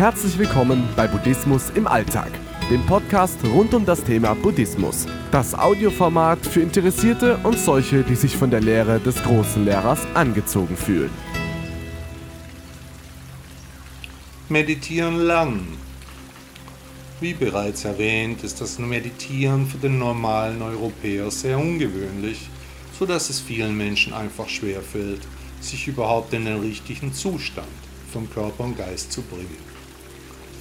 Herzlich willkommen bei Buddhismus im Alltag, dem Podcast rund um das Thema Buddhismus. Das Audioformat für Interessierte und solche, die sich von der Lehre des großen Lehrers angezogen fühlen. Meditieren lernen. Wie bereits erwähnt, ist das Meditieren für den normalen Europäer sehr ungewöhnlich, so dass es vielen Menschen einfach schwerfällt, sich überhaupt in den richtigen Zustand von Körper und Geist zu bringen.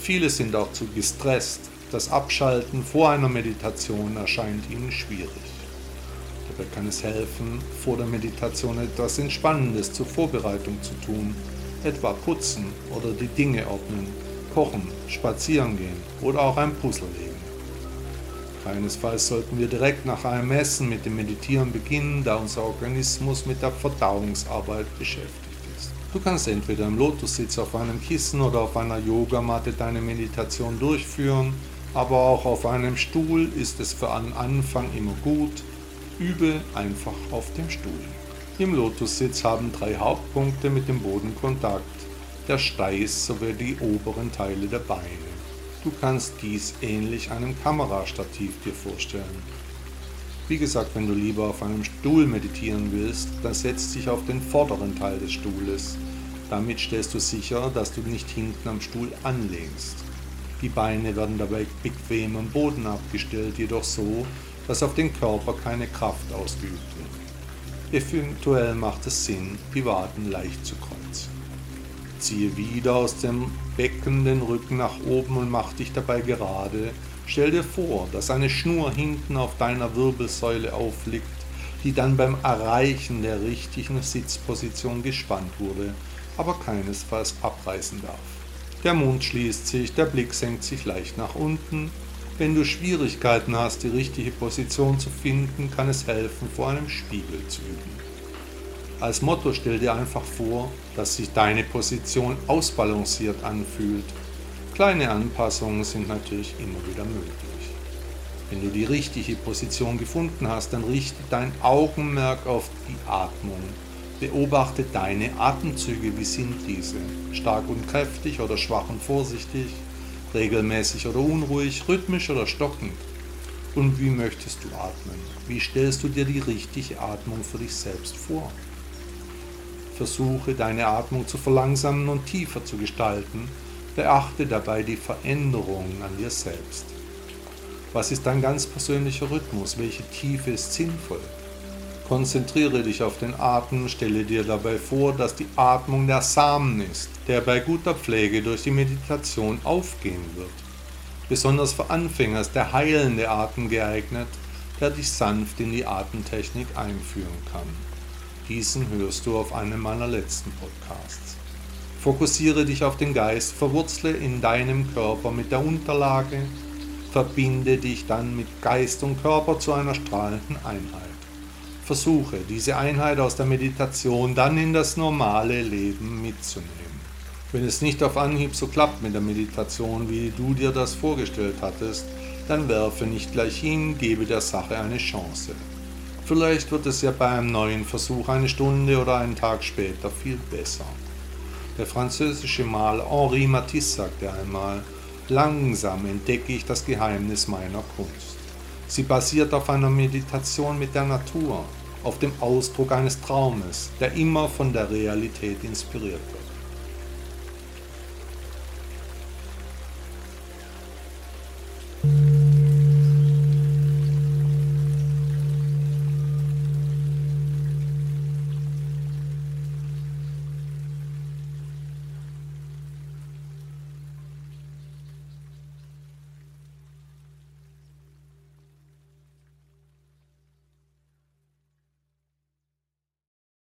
Viele sind auch zu gestresst. Das Abschalten vor einer Meditation erscheint ihnen schwierig. Dabei kann es helfen, vor der Meditation etwas Entspannendes zur Vorbereitung zu tun, etwa putzen oder die Dinge ordnen, kochen, spazieren gehen oder auch ein Puzzle legen. Keinesfalls sollten wir direkt nach einem Essen mit dem Meditieren beginnen, da unser Organismus mit der Verdauungsarbeit beschäftigt. Du kannst entweder im Lotussitz auf einem Kissen oder auf einer Yogamatte deine Meditation durchführen, aber auch auf einem Stuhl ist es für einen Anfang immer gut. Übe einfach auf dem Stuhl. Im Lotussitz haben drei Hauptpunkte mit dem Boden Kontakt, der Steiß sowie die oberen Teile der Beine. Du kannst dies ähnlich einem Kamerastativ dir vorstellen. Wie gesagt, wenn du lieber auf einem Stuhl meditieren willst, dann setz dich auf den vorderen Teil des Stuhles. Damit stellst du sicher, dass du nicht hinten am Stuhl anlegst. Die Beine werden dabei bequem am Boden abgestellt, jedoch so, dass auf den Körper keine Kraft ausgeübt wird. Eventuell macht es Sinn, die Waden leicht zu kreuzen. Ziehe wieder aus dem Becken den Rücken nach oben und mach dich dabei gerade. Stell dir vor, dass eine Schnur hinten auf deiner Wirbelsäule aufliegt, die dann beim Erreichen der richtigen Sitzposition gespannt wurde, aber keinesfalls abreißen darf. Der Mund schließt sich, der Blick senkt sich leicht nach unten. Wenn du Schwierigkeiten hast, die richtige Position zu finden, kann es helfen, vor einem Spiegel zu üben. Als Motto stell dir einfach vor, dass sich deine Position ausbalanciert anfühlt. Kleine Anpassungen sind natürlich immer wieder möglich. Wenn du die richtige Position gefunden hast, dann richte dein Augenmerk auf die Atmung. Beobachte deine Atemzüge, wie sind diese? Stark und kräftig oder schwach und vorsichtig? Regelmäßig oder unruhig? Rhythmisch oder stockend? Und wie möchtest du atmen? Wie stellst du dir die richtige Atmung für dich selbst vor? Versuche deine Atmung zu verlangsamen und tiefer zu gestalten. Beachte dabei die Veränderungen an dir selbst. Was ist dein ganz persönlicher Rhythmus? Welche Tiefe ist sinnvoll? Konzentriere dich auf den Atem, stelle dir dabei vor, dass die Atmung der Samen ist, der bei guter Pflege durch die Meditation aufgehen wird. Besonders für Anfänger ist der heilende Atem geeignet, der dich sanft in die Atemtechnik einführen kann. Diesen hörst du auf einem meiner letzten Podcasts. Fokussiere dich auf den Geist, verwurzle in deinem Körper mit der Unterlage, verbinde dich dann mit Geist und Körper zu einer strahlenden Einheit. Versuche diese Einheit aus der Meditation dann in das normale Leben mitzunehmen. Wenn es nicht auf Anhieb so klappt mit der Meditation, wie du dir das vorgestellt hattest, dann werfe nicht gleich hin, gebe der Sache eine Chance. Vielleicht wird es ja bei einem neuen Versuch eine Stunde oder einen Tag später viel besser. Der französische Maler Henri Matisse sagte einmal, langsam entdecke ich das Geheimnis meiner Kunst. Sie basiert auf einer Meditation mit der Natur, auf dem Ausdruck eines Traumes, der immer von der Realität inspiriert wird.